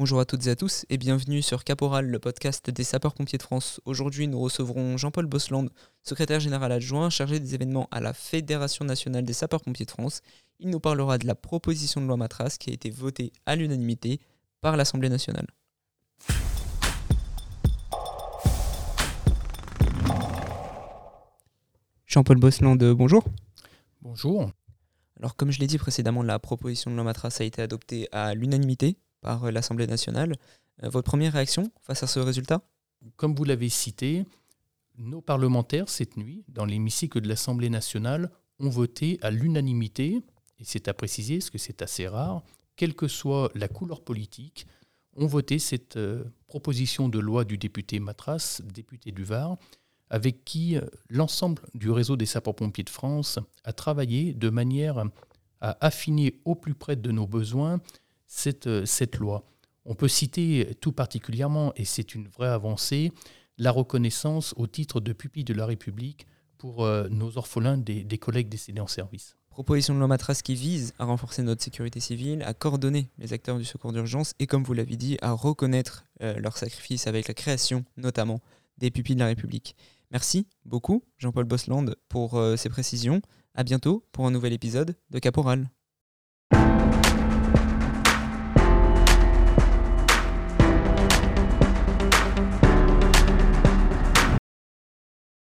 Bonjour à toutes et à tous et bienvenue sur Caporal, le podcast des sapeurs-pompiers de France. Aujourd'hui, nous recevrons Jean-Paul Bosland, secrétaire général adjoint chargé des événements à la Fédération nationale des sapeurs-pompiers de France. Il nous parlera de la proposition de loi Matras qui a été votée à l'unanimité par l'Assemblée nationale. Jean-Paul Bosland, bonjour. Bonjour. Alors, comme je l'ai dit précédemment, la proposition de loi Matras a été adoptée à l'unanimité par euh, l'Assemblée nationale. Euh, votre première réaction face à ce résultat? Comme vous l'avez cité, nos parlementaires, cette nuit, dans l'hémicycle de l'Assemblée nationale, ont voté à l'unanimité, et c'est à préciser, parce que c'est assez rare, quelle que soit la couleur politique, ont voté cette euh, proposition de loi du député Matras, député du Var, avec qui l'ensemble du réseau des sapeurs-pompiers de France a travaillé de manière à affiner au plus près de nos besoins cette, cette loi. On peut citer tout particulièrement, et c'est une vraie avancée, la reconnaissance au titre de pupille de la République pour euh, nos orphelins des, collègues décédés en service. Proposition de loi Matras qui vise à renforcer notre sécurité civile, à coordonner les acteurs du secours d'urgence et, comme vous l'avez dit, à reconnaître euh, leur sacrifice avec la création, notamment, des pupilles de la République. Merci beaucoup, Jean-Paul Bosland, pour euh, ces précisions. À bientôt pour un nouvel épisode de Caporal.